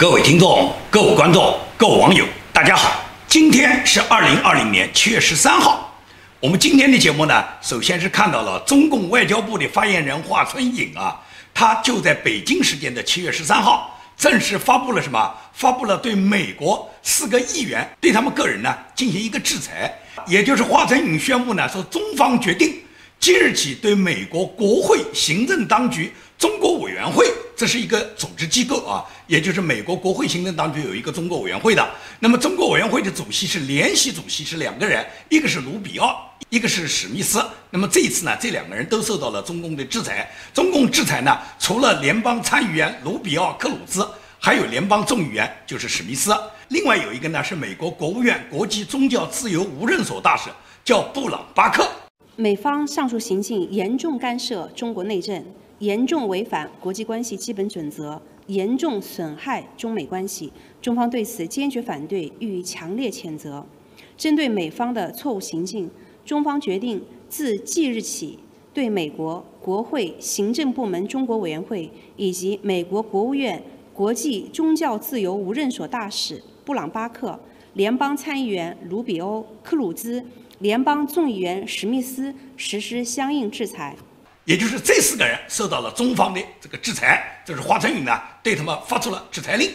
各位听众、各位观众、各位网友，大家好！今天是二零二零年七月十三号。我们今天的节目呢，首先是看到了中共外交部的发言人华春莹啊，他就在北京时间的七月十三号正式发布了什么？发布了对美国四个议员对他们个人呢进行一个制裁，也就是华春莹宣布呢，说中方决定即日起对美国国会行政当局中国委员会。这是一个组织机构啊，也就是美国国会行政当局有一个中国委员会的。那么中国委员会的主席是联席主席，是两个人，一个是卢比奥，一个是史密斯。那么这一次呢，这两个人都受到了中共的制裁。中共制裁呢，除了联邦参议员卢比奥、克鲁兹，还有联邦众议员就是史密斯。另外有一个呢，是美国国务院国际宗教自由无任所大使，叫布朗巴克。美方上述行径严重干涉中国内政。严重违反国际关系基本准则，严重损害中美关系，中方对此坚决反对，予以强烈谴责。针对美方的错误行径，中方决定自即日起，对美国国会行政部门中国委员会以及美国国务院国际宗教自由无任所大使布朗巴克、联邦参议员卢比欧、克鲁兹、联邦众议员史密斯实施相应制裁。也就是这四个人受到了中方的这个制裁，这是华春莹呢对他们发出了制裁令，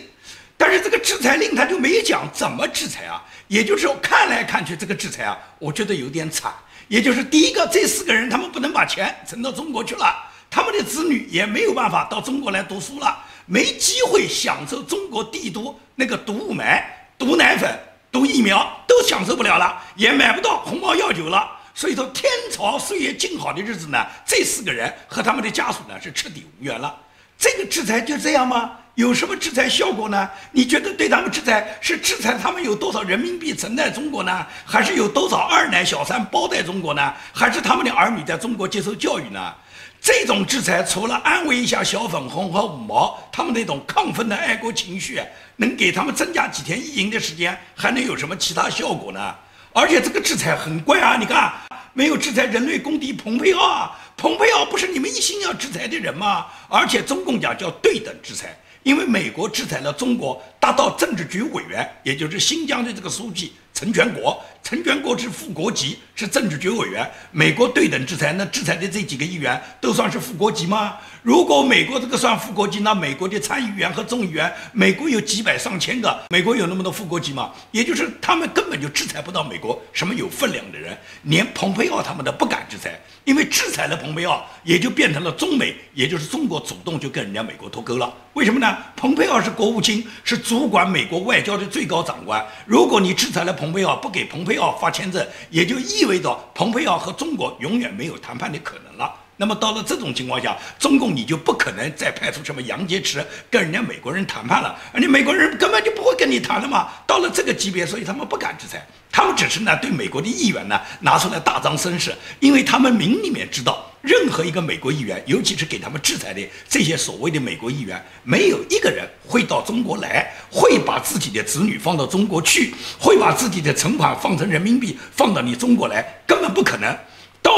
但是这个制裁令他就没讲怎么制裁啊，也就是说看来看去这个制裁啊，我觉得有点惨。也就是第一个，这四个人他们不能把钱存到中国去了，他们的子女也没有办法到中国来读书了，没机会享受中国帝都那个毒雾霾、毒奶粉、毒疫苗都享受不了了，也买不到红毛药酒了。所以说，天朝岁月静好的日子呢，这四个人和他们的家属呢是彻底无缘了。这个制裁就这样吗？有什么制裁效果呢？你觉得对他们制裁是制裁他们有多少人民币存在中国呢？还是有多少二奶小三包在中国呢？还是他们的儿女在中国接受教育呢？这种制裁除了安慰一下小粉红和五毛他们那种亢奋的爱国情绪，能给他们增加几天意淫的时间，还能有什么其他效果呢？而且这个制裁很怪啊！你看，没有制裁人类公敌蓬佩奥啊，蓬佩奥不是你们一心要制裁的人吗？而且中共讲叫对等制裁，因为美国制裁了中国，达到政治局委员，也就是新疆的这个书记。陈全国，陈全国是副国级，是政治局委员。美国对等制裁，那制裁的这几个议员都算是副国级吗？如果美国这个算副国级，那美国的参议员和众议员，美国有几百上千个，美国有那么多副国级吗？也就是他们根本就制裁不到美国什么有分量的人，连蓬佩奥他们都不敢制裁，因为制裁了蓬佩奥，也就变成了中美，也就是中国主动就跟人家美国脱钩了。为什么呢？蓬佩奥是国务卿，是主管美国外交的最高长官。如果你制裁了，蓬佩奥不给蓬佩要发签证，也就意味着蓬佩奥和中国永远没有谈判的可能了。那么到了这种情况下，中共你就不可能再派出什么杨洁篪跟人家美国人谈判了，而你美国人根本就不会跟你谈了嘛。到了这个级别，所以他们不敢制裁，他们只是呢对美国的议员呢拿出来大张声势，因为他们明里面知道。任何一个美国议员，尤其是给他们制裁的这些所谓的美国议员，没有一个人会到中国来，会把自己的子女放到中国去，会把自己的存款放成人民币放到你中国来，根本不可能。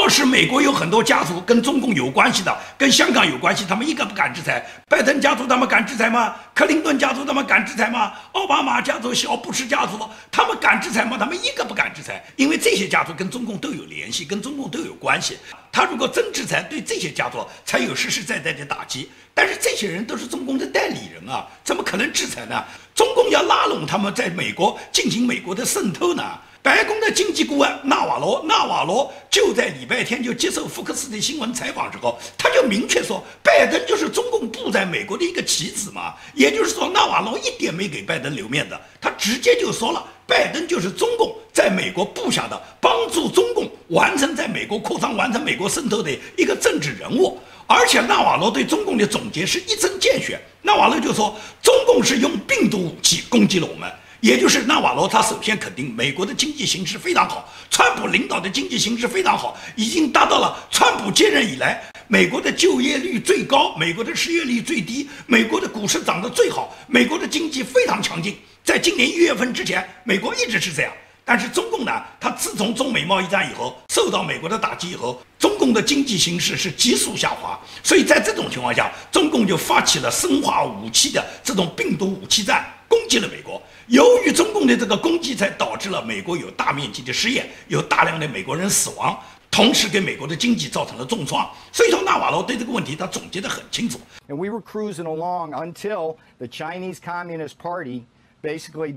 倒是美国有很多家族跟中共有关系的，跟香港有关系，他们一个不敢制裁。拜登家族他们敢制裁吗？克林顿家族他们敢制裁吗？奥巴马家族、小布什家族他们敢制裁吗？他们一个不敢制裁，因为这些家族跟中共都有联系，跟中共都有关系。他如果真制裁，对这些家族才有实实在在的打击。但是这些人都是中共的代理人啊，怎么可能制裁呢？中共要拉拢他们在美国进行美国的渗透呢？白宫的经济顾问纳瓦罗，纳瓦罗就在礼拜天就接受福克斯的新闻采访之后，他就明确说，拜登就是中共布在美国的一个棋子嘛。也就是说，纳瓦罗一点没给拜登留面子，他直接就说了，拜登就是中共在美国布下的，帮助中共完成在美国扩张、完成美国渗透的一个政治人物。而且纳瓦罗对中共的总结是一针见血，纳瓦罗就说，中共是用病毒武器攻击了我们。也就是纳瓦罗，他首先肯定美国的经济形势非常好，川普领导的经济形势非常好，已经达到了川普接任以来美国的就业率最高，美国的失业率最低，美国的股市涨得最好，美国的经济非常强劲。在今年一月份之前，美国一直是这样。但是中共呢，它自从中美贸易战以后，受到美国的打击以后，中共的经济形势是急速下滑。所以在这种情况下，中共就发起了生化武器的这种病毒武器战，攻击了美国。由于中共的这个攻击，才导致了美国有大面积的失业，有大量的美国人死亡。同时给美国的经济造成了重创，所以说纳瓦罗对这个问题他总结得很清楚。And we were cruising along until the Chinese Communist Party basically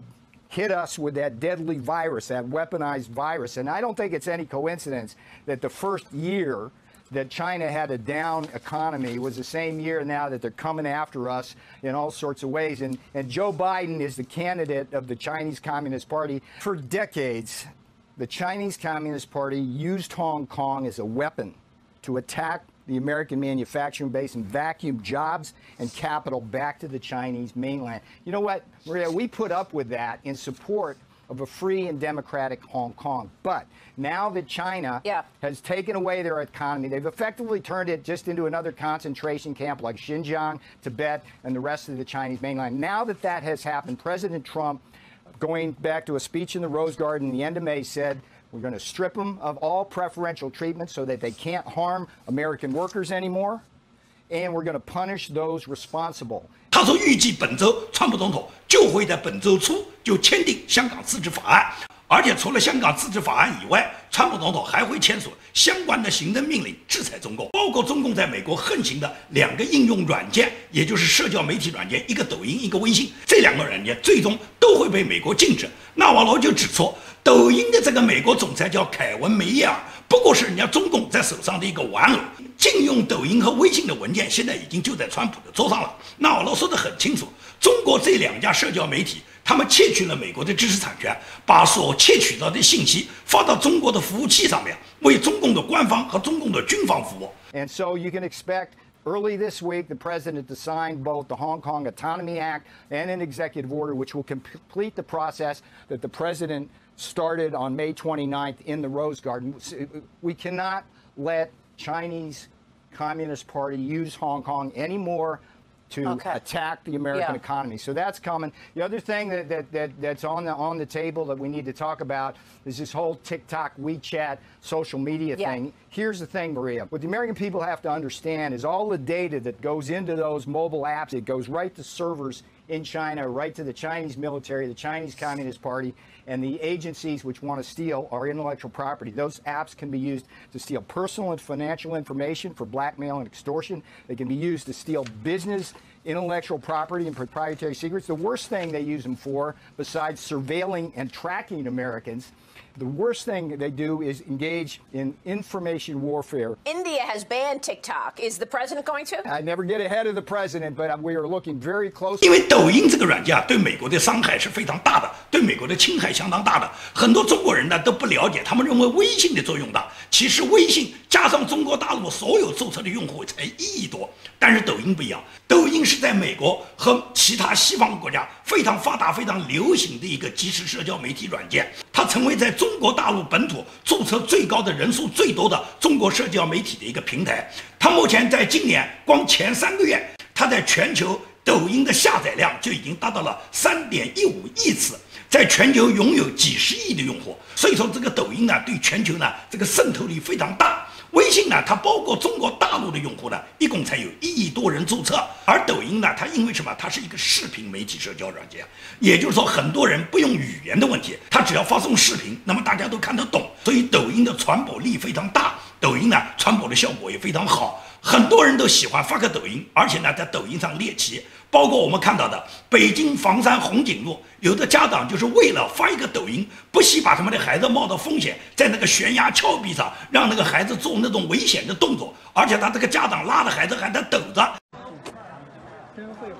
hit us with that deadly virus, that weaponized virus. And I don't think it's any coincidence that the first year that China had a down economy was the same year now that they're coming after us in all sorts of ways. And, and Joe Biden is the candidate of the Chinese Communist Party for decades the Chinese Communist Party used Hong Kong as a weapon to attack the American manufacturing base and vacuum jobs and capital back to the Chinese mainland. You know what, Maria? We put up with that in support of a free and democratic Hong Kong. But now that China yeah. has taken away their economy, they've effectively turned it just into another concentration camp like Xinjiang, Tibet, and the rest of the Chinese mainland. Now that that has happened, President Trump going back to a speech in the Rose Garden in the end of May, said we're going to strip them of all preferential treatment so that they can't harm American workers anymore, and we're going to punish those responsible. 他说，预计本周川普总统就会在本周初就签订香港自治法案，而且除了香港自治法案以外，川普总统还会签署相关的行政命令制裁中共，包括中共在美国横行的两个应用软件，也就是社交媒体软件，一个抖音，一个微信，这两个软件最终都会被美国禁止。纳瓦罗就指出，抖音的这个美国总裁叫凯文梅耶尔，不过是人家中共在手上的一个玩偶。禁用抖音和微信的文件现在已经就在川普的桌上了。纳瓦罗说得很清楚，中国这两家社交媒体。他们窃取了美国的知识产权，把所窃取到的信息发到中国的服务器上面，为中共的官方和中共的军方服务。And so you can expect early this week the president to sign both the Hong Kong Autonomy Act and an executive order, which will complete the process that the president started on May 29th in the Rose Garden. Uh, we cannot let Chinese Communist Party use Hong Kong anymore to okay. attack the American yeah. economy. So that's coming. The other thing that, that, that, that's on the on the table that we need to talk about is this whole TikTok, WeChat, social media yeah. thing. Here's the thing, Maria. What the American people have to understand is all the data that goes into those mobile apps, it goes right to servers in China, right to the Chinese military, the Chinese Communist Party, and the agencies which want to steal our intellectual property. Those apps can be used to steal personal and financial information for blackmail and extortion. They can be used to steal business intellectual property and proprietary secrets. The worst thing they use them for, besides surveilling and tracking Americans, the worst thing they do is engage in information warfare. India has banned TikTok. Is the president going to? I never get ahead of the president, but we are looking very close. 因为抖音这个软件啊，对美国的伤害是非常大的，对美国的侵害相当大的。很多中国人呢都不了解，他们认为微信的作用大，其实微信加上中国大陆所有注册的用户才一亿多，但是抖音不一样，抖音是在美国和其他西方国家非常发达、非常流行的一个即时社交媒体软件，它成为在中国大陆本土注册最高的人数最多的中国社交媒体的一个平台。它目前在今年光前三个月，它在全球抖音的下载量就已经达到了三点一五亿次，在全球拥有几十亿的用户。所以说，这个抖音呢，对全球呢这个渗透力非常大。微信呢，它包括中国大陆的用户呢，一共才有一亿多人注册。而抖音呢，它因为什么？它是一个视频媒体社交软件，也就是说，很多人不用语言的问题，它只要发送视频，那么大家都看得懂。所以抖音的传播力非常大，抖音呢传播的效果也非常好，很多人都喜欢发个抖音，而且呢在抖音上猎奇。包括我们看到的北京房山红景路，有的家长就是为了发一个抖音，不惜把他们的孩子冒着风险，在那个悬崖峭壁上让那个孩子做那种危险的动作，而且他这个家长拉着孩子还在抖着。真会玩，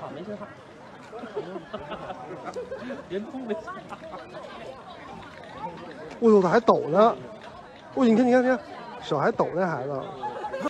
好，没信号。人工没信号。我操，还抖呢！哦，你看，你看，你看，手还抖，那孩子。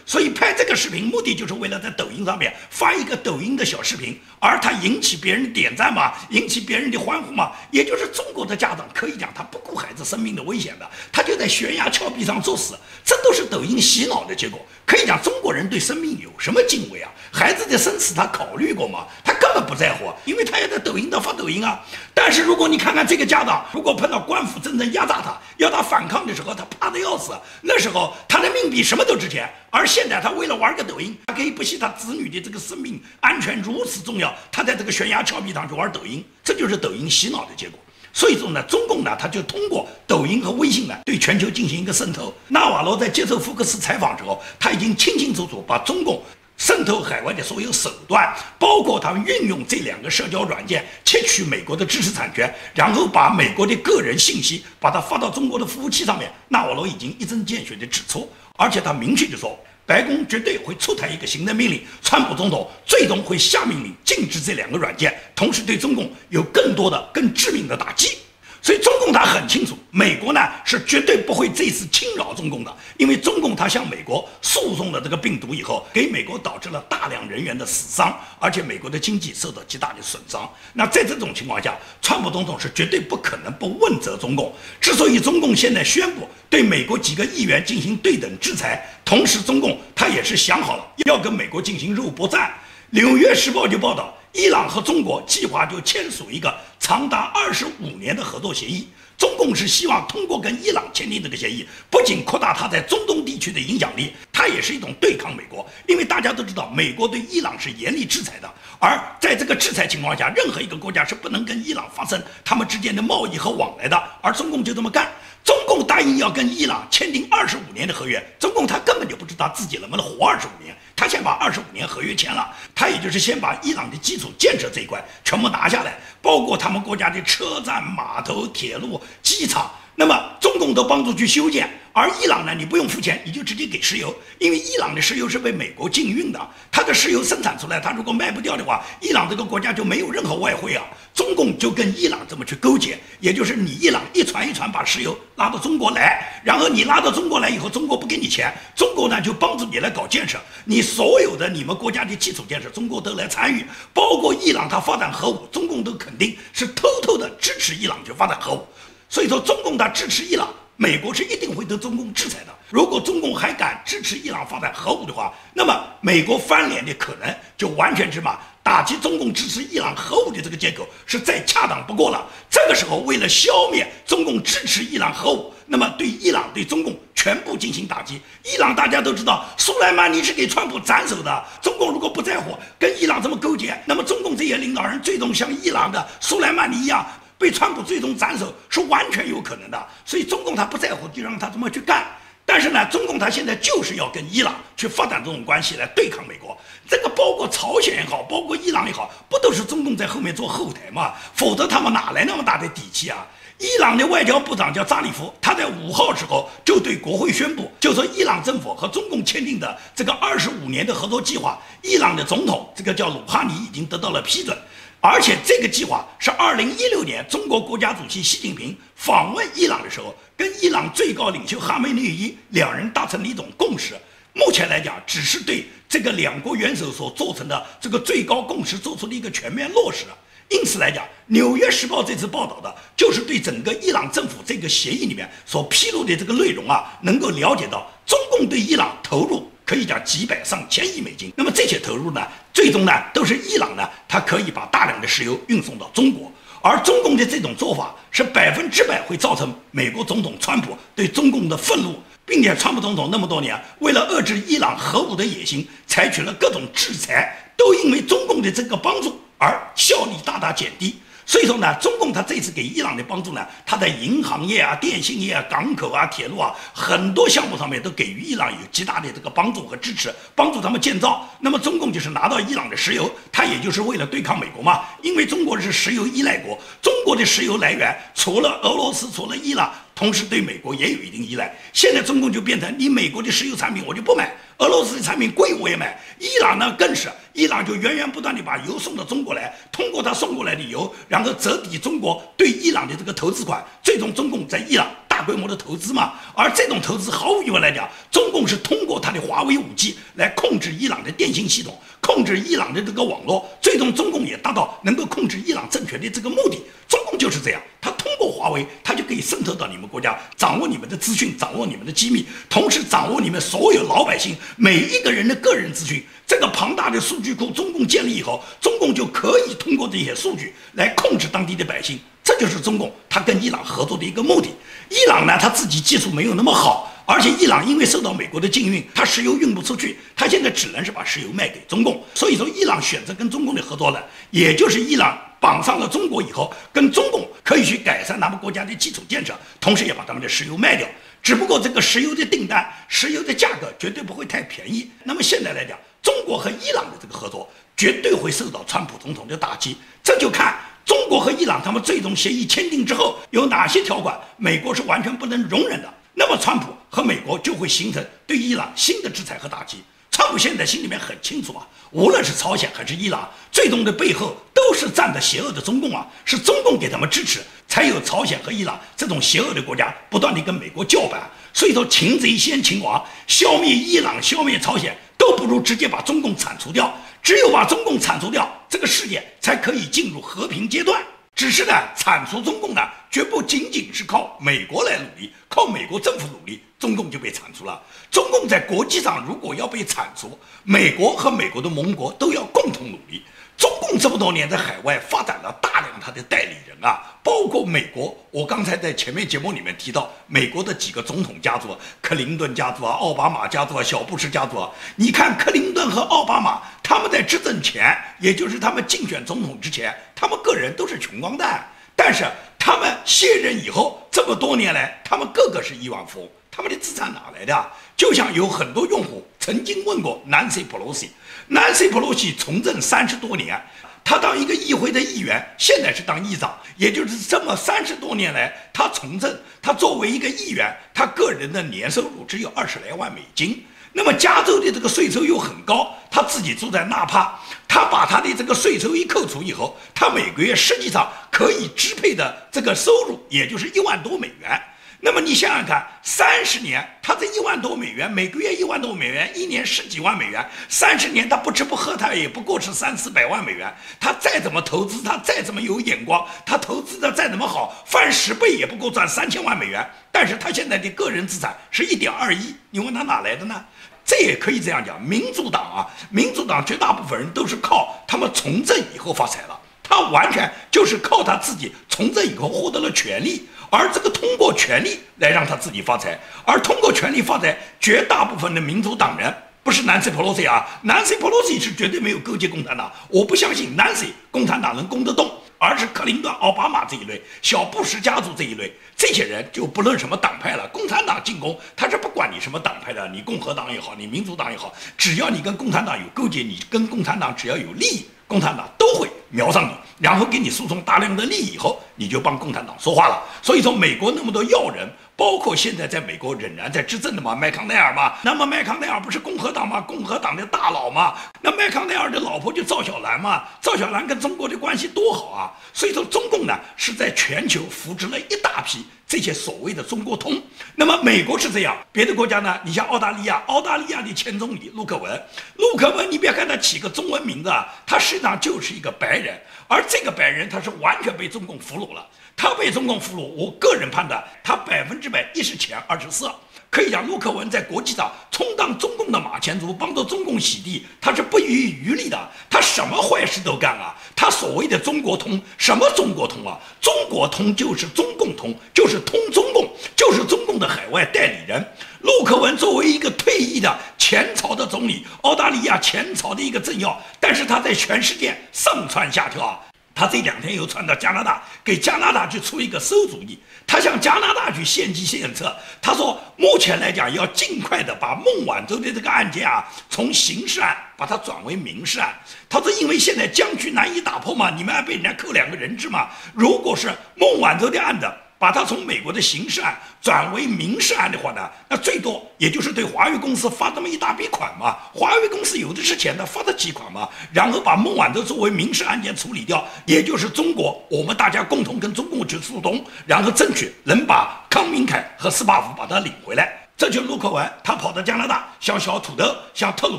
所以拍这个视频，目的就是为了在抖音上面发一个抖音的小视频，而他引起别人点赞嘛，引起别人的欢呼嘛。也就是中国的家长可以讲，他不顾孩子生命的危险的，他就在悬崖峭壁上作死，这都是抖音洗脑的结果。可以讲，中国人对生命有什么敬畏啊？孩子的生死他考虑过吗？他根本不在乎，因为他也在抖音上发抖音啊。但是如果你看看这个家长，如果碰到官府真正压榨他，要他反抗的时候，他怕的要死。那时候他的命比什么都值钱。而而现在他为了玩个抖音，他可以不惜他子女的这个生命安全如此重要，他在这个悬崖峭壁上去玩抖音，这就是抖音洗脑的结果。所以说呢，中共呢，他就通过抖音和微信呢，对全球进行一个渗透。纳瓦罗在接受福克斯采访之后，他已经清清楚楚把中共渗透海外的所有手段，包括他们运用这两个社交软件窃取美国的知识产权，然后把美国的个人信息把它发到中国的服务器上面，纳瓦罗已经一针见血地指出，而且他明确地说。白宫绝对会出台一个行政命令，川普总统最终会下命令禁止这两个软件，同时对中共有更多的、更致命的打击。所以中共他很清楚，美国呢是绝对不会这次侵扰中共的，因为中共他向美国输送了这个病毒以后，给美国导致了大量人员的死伤，而且美国的经济受到极大的损伤。那在这种情况下，川普总统是绝对不可能不问责中共。之所以中共现在宣布对美国几个议员进行对等制裁，同时中共他也是想好了要跟美国进行肉搏战。《纽约时报》就报道，伊朗和中国计划就签署一个长达二十五年的合作协议。中共是希望通过跟伊朗签订这个协议，不仅扩大它在中东地区的影响力，它也是一种对抗美国。因为大家都知道，美国对伊朗是严厉制裁的，而在这个制裁情况下，任何一个国家是不能跟伊朗发生他们之间的贸易和往来的。而中共就这么干。中共答应要跟伊朗签订二十五年的合约，中共他根本就不知道自己能不能活二十五年，他先把二十五年合约签了，他也就是先把伊朗的基础建设这一块全部拿下来，包括他们国家的车站、码头、铁路、机场。那么中共都帮助去修建，而伊朗呢，你不用付钱，你就直接给石油，因为伊朗的石油是被美国禁运的，它的石油生产出来，它如果卖不掉的话，伊朗这个国家就没有任何外汇啊。中共就跟伊朗这么去勾结，也就是你伊朗一船一船把石油拉到中国来，然后你拉到中国来以后，中国不给你钱，中国呢就帮助你来搞建设，你所有的你们国家的基础建设，中国都来参与，包括伊朗它发展核武，中共都肯定是偷偷的支持伊朗去发展核武。所以说，中共他支持伊朗，美国是一定会对中共制裁的。如果中共还敢支持伊朗发展核武的话，那么美国翻脸的可能就完全是嘛，打击中共支持伊朗核武的这个借口是再恰当不过了。这个时候，为了消灭中共支持伊朗核武，那么对伊朗、对中共全部进行打击。伊朗大家都知道，苏莱曼尼是给川普斩首的。中共如果不在乎跟伊朗这么勾结，那么中共这些领导人最终像伊朗的苏莱曼尼一样。被川普最终斩首是完全有可能的，所以中共他不在乎，就让他这么去干。但是呢，中共他现在就是要跟伊朗去发展这种关系来对抗美国。这个包括朝鲜也好，包括伊朗也好，不都是中共在后面做后台吗？否则他们哪来那么大的底气啊？伊朗的外交部长叫扎里夫，他在五号时候就对国会宣布，就说伊朗政府和中共签订的这个二十五年的合作计划，伊朗的总统这个叫鲁哈尼已经得到了批准。而且这个计划是二零一六年中国国家主席习近平访问伊朗的时候，跟伊朗最高领袖哈梅内伊两人达成的一种共识。目前来讲，只是对这个两国元首所做成的这个最高共识做出了一个全面落实。因此来讲，《纽约时报》这次报道的就是对整个伊朗政府这个协议里面所披露的这个内容啊，能够了解到中共对伊朗投入。可以讲几百上千亿美金，那么这些投入呢，最终呢都是伊朗呢，它可以把大量的石油运送到中国，而中共的这种做法是百分之百会造成美国总统川普对中共的愤怒，并且川普总统那么多年为了遏制伊朗核武的野心，采取了各种制裁，都因为中共的这个帮助而效力大大减低。所以说呢，中共他这次给伊朗的帮助呢，他在银行业啊、电信业啊、港口啊、铁路啊很多项目上面都给予伊朗有极大的这个帮助和支持，帮助他们建造。那么中共就是拿到伊朗的石油，他也就是为了对抗美国嘛，因为中国是石油依赖国，中国的石油来源除了俄罗斯，除了伊朗。同时对美国也有一定依赖，现在中共就变成你美国的石油产品我就不买，俄罗斯的产品贵我也买，伊朗呢更是，伊朗就源源不断的把油送到中国来，通过他送过来的油，然后折抵中国对伊朗的这个投资款，最终中共在伊朗大规模的投资嘛，而这种投资毫无疑问来讲，中共是通过他的华为五 G 来控制伊朗的电信系统，控制伊朗的这个网络，最终中共也达到能够控制伊朗政权的这个目的，中共就是这样，他通过。华为，它就可以渗透到你们国家，掌握你们的资讯，掌握你们的机密，同时掌握你们所有老百姓每一个人的个人资讯。这个庞大的数据库，中共建立以后，中共就可以通过这些数据来控制当地的百姓。这就是中共他跟伊朗合作的一个目的。伊朗呢，他自己技术没有那么好。而且伊朗因为受到美国的禁运，它石油运不出去，它现在只能是把石油卖给中共。所以说，伊朗选择跟中共的合作了，也就是伊朗绑上了中国以后，跟中共可以去改善他们国家的基础建设，同时也把他们的石油卖掉。只不过这个石油的订单、石油的价格绝对不会太便宜。那么现在来讲，中国和伊朗的这个合作绝对会受到川普总统的打击。这就看中国和伊朗他们最终协议签订之后有哪些条款，美国是完全不能容忍的。那么，川普和美国就会形成对伊朗新的制裁和打击。川普现在心里面很清楚啊，无论是朝鲜还是伊朗，最终的背后都是站着邪恶的中共啊，是中共给他们支持，才有朝鲜和伊朗这种邪恶的国家不断地跟美国叫板。所以说，擒贼先擒王，消灭伊朗、消灭朝鲜，都不如直接把中共铲除掉。只有把中共铲除掉，这个世界才可以进入和平阶段。只是呢，铲除中共呢，绝不仅仅是靠美国来努力，靠美国政府努力，中共就被铲除了。中共在国际上如果要被铲除，美国和美国的盟国都要共同努力。中共这么多年在海外发展了大量他的代理人啊，包括美国。我刚才在前面节目里面提到，美国的几个总统家族，克林顿家族啊，奥巴马家族啊，小布什家族啊。你看克林顿和奥巴马，他们在执政前，也就是他们竞选总统之前，他们个人都是穷光蛋。但是他们卸任以后，这么多年来，他们个个是亿万富翁。他们的资产哪来的？就像有很多用户曾经问过 Nancy Pelosi，Nancy Pelosi 从政三十多年，他当一个议会的议员，现在是当议长，也就是这么三十多年来，他从政，他作为一个议员，他个人的年收入只有二十来万美金。那么加州的这个税收又很高，他自己住在纳帕，他把他的这个税收一扣除以后，他每个月实际上可以支配的这个收入，也就是一万多美元。那么你想想看，三十年，他这一万多美元，每个月一万多美元，一年十几万美元，三十年他不吃不喝，他也不过是三四百万美元。他再怎么投资，他再怎么有眼光，他投资的再怎么好，翻十倍也不够赚三千万美元。但是他现在的个人资产是一点二亿，你问他哪来的呢？这也可以这样讲，民主党啊，民主党绝大部分人都是靠他们从政以后发财了，他完全就是靠他自己从政以后获得了权利。而这个通过权力来让他自己发财，而通过权力发财，绝大部分的民主党人不是 Nancy Pelosi 啊，Nancy Pelosi 是绝对没有勾结共产党，我不相信 Nancy 共产党能攻得动，而是克林顿、奥巴马这一类，小布什家族这一类，这些人就不论什么党派了，共产党进攻他是不管你什么党派的，你共和党也好，你民主党也好，只要你跟共产党有勾结，你跟共产党只要有利益，共产党都会瞄上你。然后给你输送大量的利益以后，你就帮共产党说话了。所以说，美国那么多要人，包括现在在美国仍然在执政的嘛，麦康奈尔嘛。那么麦康奈尔不是共和党吗？共和党的大佬嘛。那麦康奈尔的老婆就赵小兰嘛。赵小兰跟中国的关系多好啊。所以说，中共呢是在全球扶植了一大批这些所谓的中国通。那么美国是这样，别的国家呢？你像澳大利亚，澳大利亚的前总理陆克文，陆克文，你别看他起个中文名字啊，他实际上就是一个白人。而这个白人他是完全被中共俘虏了，他被中共俘虏，我个人判断他百分之百一是钱二是色，可以讲陆克文在国际上充当中共的马前卒，帮着中共洗地，他是不遗余力的，他什么坏事都干啊，他所谓的中国通，什么中国通啊？中国通就是中共通，就是通中共，就是中共的海外代理人。陆克文作为一个退役的前朝的总理，澳大利亚前朝的一个政要，但是他在全世界上蹿下跳啊！他这两天又窜到加拿大，给加拿大去出一个馊主意，他向加拿大去献计献策。他说，目前来讲要尽快的把孟晚舟的这个案件啊，从刑事案把它转为民事案。他说，因为现在僵局难以打破嘛，你们还被人家扣两个人质嘛。如果是孟晚舟的案子，把它从美国的刑事案转为民事案的话呢，那最多也就是对华为公司发这么一大笔款嘛。华为公司有的是钱的，发得起款嘛。然后把孟晚舟作为民事案件处理掉，也就是中国我们大家共同跟中共去诉讼，然后争取能把康明凯和斯巴夫把他领回来。这就陆克文他跑到加拿大向小土豆、向特鲁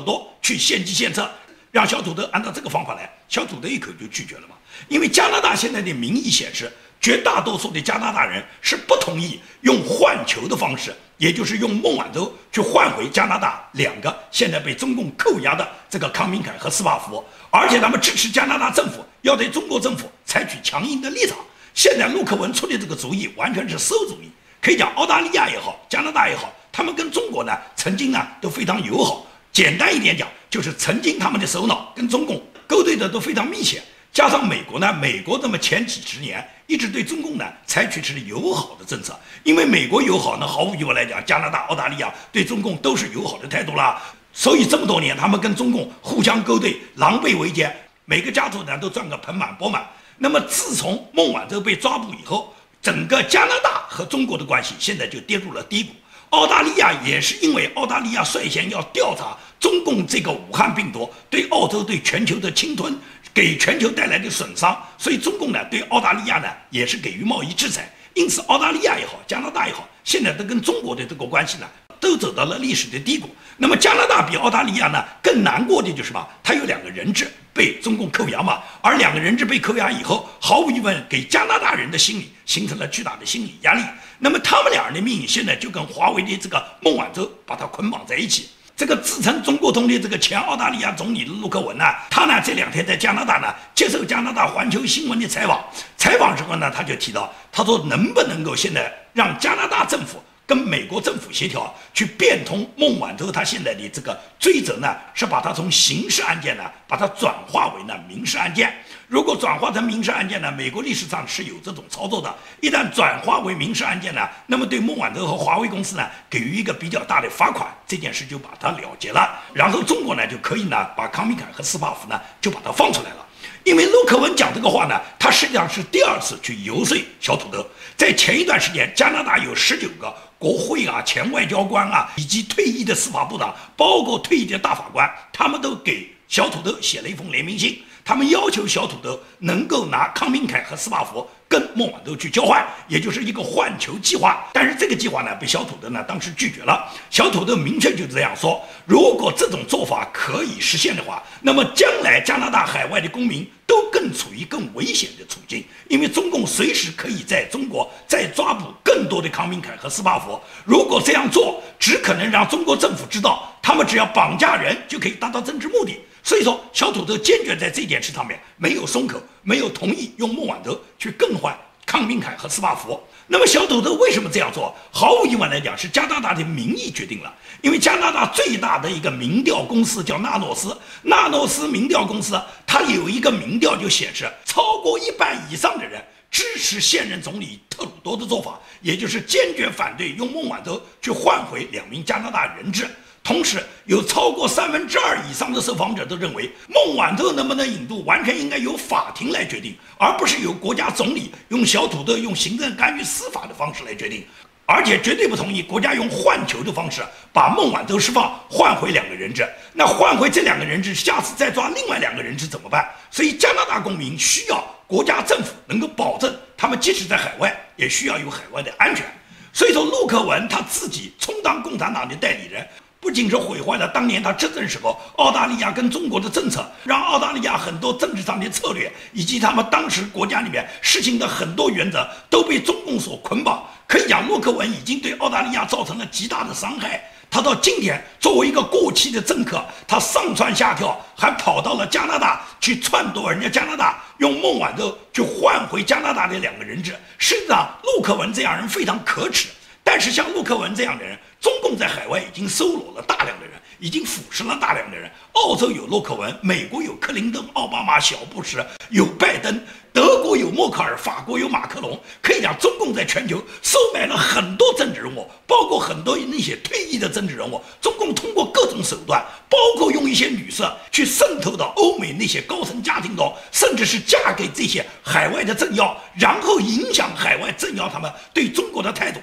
多去献计献策，让小土豆按照这个方法来，小土豆一口就拒绝了嘛。因为加拿大现在的民意显示。绝大多数的加拿大人是不同意用换球的方式，也就是用孟晚舟去换回加拿大两个现在被中共扣押的这个康明凯和斯帕福，而且他们支持加拿大政府要对中国政府采取强硬的立场。现在陆克文出的这个主意完全是馊主意，可以讲澳大利亚也好，加拿大也好，他们跟中国呢曾经呢都非常友好。简单一点讲，就是曾经他们的首脑跟中共勾兑的都非常密切。加上美国呢，美国那么前几十年一直对中共呢采取是友好的政策，因为美国友好呢，毫无疑问来讲，加拿大、澳大利亚对中共都是友好的态度啦。所以这么多年，他们跟中共互相勾兑，狼狈为奸，每个家族呢都赚个盆满钵满。那么自从孟晚舟被抓捕以后，整个加拿大和中国的关系现在就跌入了低谷。澳大利亚也是因为澳大利亚率先要调查中共这个武汉病毒对澳洲、对全球的侵吞。给全球带来的损伤，所以中共呢对澳大利亚呢也是给予贸易制裁，因此澳大利亚也好，加拿大也好，现在都跟中国的这个关系呢都走到了历史的低谷。那么加拿大比澳大利亚呢更难过的就是什么？它有两个人质被中共扣押嘛，而两个人质被扣押以后，毫无疑问给加拿大人的心理形成了巨大的心理压力。那么他们两人的命运现在就跟华为的这个孟晚舟把它捆绑在一起。这个自称中国通的这个前澳大利亚总理的陆克文呢，他呢这两天在加拿大呢接受加拿大环球新闻的采访，采访时候呢他就提到，他说能不能够现在让加拿大政府跟美国政府协调，去变通孟晚舟他现在的这个追责呢，是把他从刑事案件呢把它转化为呢民事案件。如果转化成民事案件呢？美国历史上是有这种操作的。一旦转化为民事案件呢，那么对孟晚舟和华为公司呢给予一个比较大的罚款，这件事就把它了结了。然后中国呢就可以呢把康明凯和斯帕夫呢就把它放出来了。因为陆克文讲这个话呢，他实际上是第二次去游说小土豆。在前一段时间，加拿大有十九个国会啊、前外交官啊，以及退役的司法部长，包括退役的大法官，他们都给小土豆写了一封联名信。他们要求小土豆能够拿康明凯和斯帕福跟孟晚舟去交换，也就是一个换球计划。但是这个计划呢，被小土豆呢当时拒绝了。小土豆明确就这样说：如果这种做法可以实现的话，那么将来加拿大海外的公民都更处于更危险的处境，因为中共随时可以在中国再抓捕更多的康明凯和斯帕福。如果这样做，只可能让中国政府知道，他们只要绑架人就可以达到政治目的。所以说，小土豆坚决在这件事上面没有松口，没有同意用孟晚舟去更换康明凯和斯帕福。那么，小土豆为什么这样做？毫无疑问来讲，是加拿大的民意决定了。因为加拿大最大的一个民调公司叫纳诺斯，纳诺斯民调公司，它有一个民调就显示，超过一半以上的人支持现任总理特鲁多的做法，也就是坚决反对用孟晚舟去换回两名加拿大人质。同时，有超过三分之二以上的受访者都认为，孟晚舟能不能引渡，完全应该由法庭来决定，而不是由国家总理用小土豆用行政干预司法的方式来决定。而且绝对不同意国家用换球的方式把孟晚舟释放，换回两个人质。那换回这两个人质，下次再抓另外两个人质怎么办？所以，加拿大公民需要国家政府能够保证，他们即使在海外，也需要有海外的安全。所以说，陆克文他自己充当共产党的代理人。不仅是毁坏了当年他执政时候澳大利亚跟中国的政策，让澳大利亚很多政治上的策略以及他们当时国家里面实行的很多原则都被中共所捆绑。可以讲，洛克文已经对澳大利亚造成了极大的伤害。他到今天作为一个过气的政客，他上蹿下跳，还跑到了加拿大去篡夺人家加拿大用孟晚舟去换回加拿大的两个人质。实际上，洛克文这样人非常可耻。但是像陆克文这样的人，中共在海外已经搜罗了大量的人，已经腐蚀了大量的人。澳洲有洛克文，美国有克林顿、奥巴马、小布什，有拜登，德国有默克尔，法国有马克龙。可以讲，中共在全球收买了很多政治人物，包括很多那些退役的政治人物。中共通过各种手段，包括用一些女色去渗透到欧美那些高层家庭中，甚至是嫁给这些海外的政要，然后影响海外政要他们对中国的态度。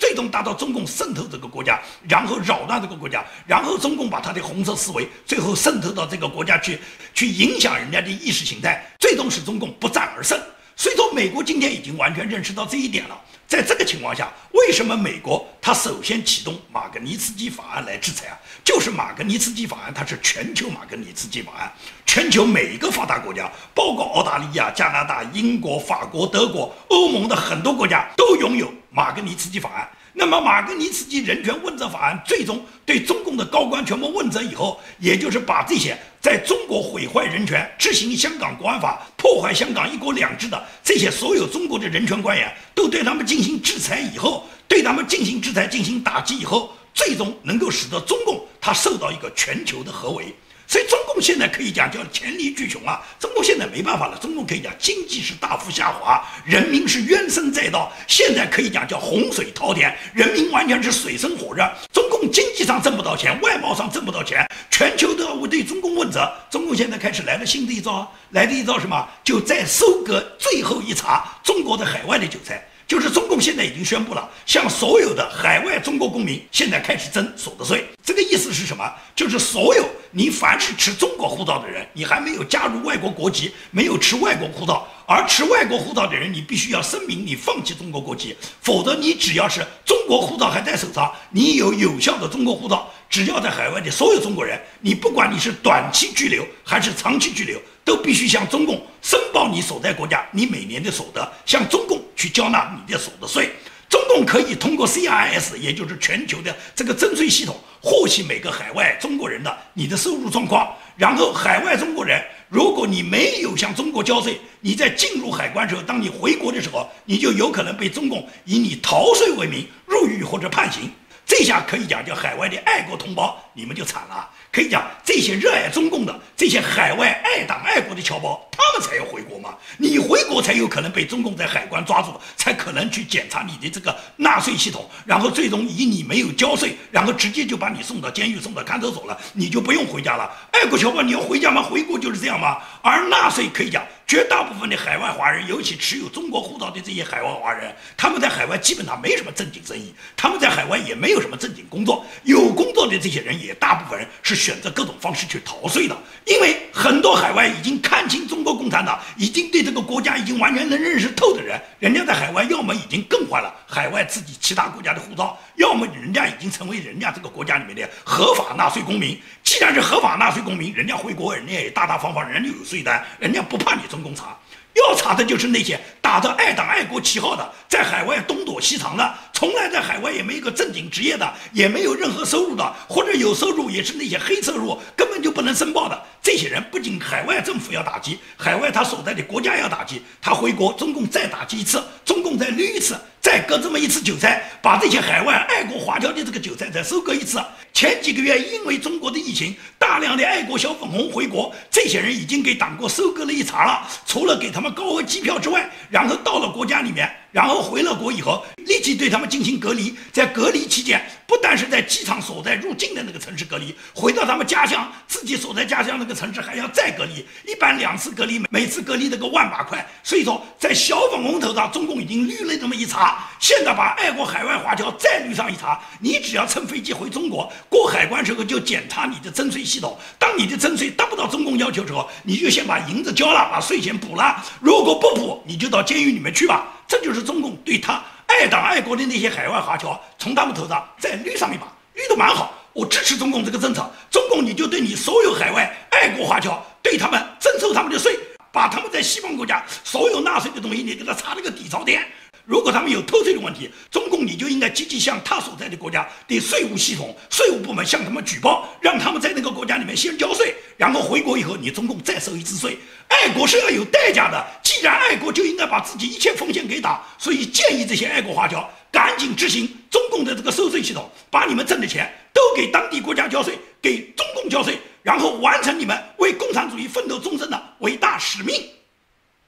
最终达到中共渗透这个国家，然后扰乱这个国家，然后中共把他的红色思维最后渗透到这个国家去，去影响人家的意识形态，最终使中共不战而胜。所以说，美国今天已经完全认识到这一点了。在这个情况下，为什么美国它首先启动马格尼茨基法案来制裁啊？就是马格尼茨基法案，它是全球马格尼茨基法案，全球每一个发达国家，包括澳大利亚、加拿大、英国、法国、德国、欧盟的很多国家都拥有马格尼茨基法案。那么，马格尼茨基人权问责法案最终对中共的高官全部问责以后，也就是把这些在中国毁坏人权、执行香港国安法、破坏香港一国两制的这些所有中国的人权官员，都对他们进行制裁以后，对他们进行制裁、进行打击以后，最终能够使得中共它受到一个全球的合围。所以中共现在可以讲叫黔驴技穷啊！中共现在没办法了，中共可以讲经济是大幅下滑，人民是怨声载道，现在可以讲叫洪水滔天，人民完全是水深火热。中共经济上挣不到钱，外贸上挣不到钱，全球都要对中共问责。中共现在开始来了新的一招，来的一招什么？就在收割最后一茬中国的海外的韭菜。就是中现在已经宣布了，向所有的海外中国公民现在开始征所得税。这个意思是什么？就是所有你凡是持中国护照的人，你还没有加入外国国籍，没有持外国护照，而持外国护照的人，你必须要声明你放弃中国国籍，否则你只要是中国护照还在手上，你有有效的中国护照，只要在海外的所有中国人，你不管你是短期拘留还是长期拘留。都必须向中共申报你所在国家你每年的所得，向中共去交纳你的所得税。中共可以通过 CRS，也就是全球的这个征税系统，获悉每个海外中国人的你的收入状况。然后，海外中国人，如果你没有向中国交税，你在进入海关时候，当你回国的时候，你就有可能被中共以你逃税为名入狱或者判刑。这下可以讲叫海外的爱国同胞，你们就惨了。可以讲，这些热爱中共的、这些海外爱党爱国的侨胞，他们才要回国嘛。你回国才有可能被中共在海关抓住，才可能去检查你的这个纳税系统，然后最终以你没有交税，然后直接就把你送到监狱、送到看守所了，你就不用回家了。爱国侨胞，你要回家吗？回国就是这样吗？而纳税可以讲。绝大部分的海外华人，尤其持有中国护照的这些海外华人，他们在海外基本上没什么正经生意，他们在海外也没有什么正经工作。有工作的这些人，也大部分人是选择各种方式去逃税的。因为很多海外已经看清中国共产党，已经对这个国家已经完全能认识透的人，人家在海外要么已经更换了海外自己其他国家的护照，要么人家已经成为人家这个国家里面的合法纳税公民。既然是合法纳税公民，人家回国，人家也大大方方，人家有税单，人家不怕你中共查。要查的就是那些打着爱党爱国旗号的，在海外东躲西藏的，从来在海外也没有个正经职业的，也没有任何收入的，或者有收入也是那些黑收入，根本就不能申报的。这些人不仅海外政府要打击，海外他所在的国家要打击，他回国，中共再打击一次，中共再捋一次，再割这么一次韭菜，把这些海外爱国华侨的这个韭菜再收割一次。前几个月因为中国的疫情，大量的爱国小粉红回国，这些人已经给党国收割了一茬了。除了给他们高额机票之外，然后到了国家里面。然后回了国以后，立即对他们进行隔离。在隔离期间，不但是在机场所在入境的那个城市隔离，回到他们家乡自己所在家乡那个城市还要再隔离。一般两次隔离，每次隔离那个万把块。所以说，在小粉红头上，中共已经绿了这么一茬。现在把爱国海外华侨再绿上一茬。你只要乘飞机回中国，过海关时候就检查你的征税系统。当你的征税达不到中共要求之后，你就先把银子交了，把税钱补了。如果不补，你就到监狱里面去吧。就是中共对他爱党爱国的那些海外华侨，从他们头上再绿上一把，绿得蛮好。我支持中共这个政策，中共你就对你所有海外爱国华侨，对他们征收他们的税，把他们在西方国家所有纳税的东西，你给他查了个底朝天。如果他们有偷税的问题，中共你就应该积极向他所在的国家的税务系统、税务部门向他们举报，让他们在那个国家里面先交税，然后回国以后你中共再收一次税。爱国是要有代价的，既然爱国就应该把自己一切奉献给党，所以建议这些爱国华侨赶紧执行中共的这个收税系统，把你们挣的钱都给当地国家交税，给中共交税，然后完成你们为共产主义奋斗终身的伟大使命。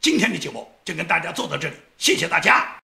今天的节目就跟大家做到这里，谢谢大家。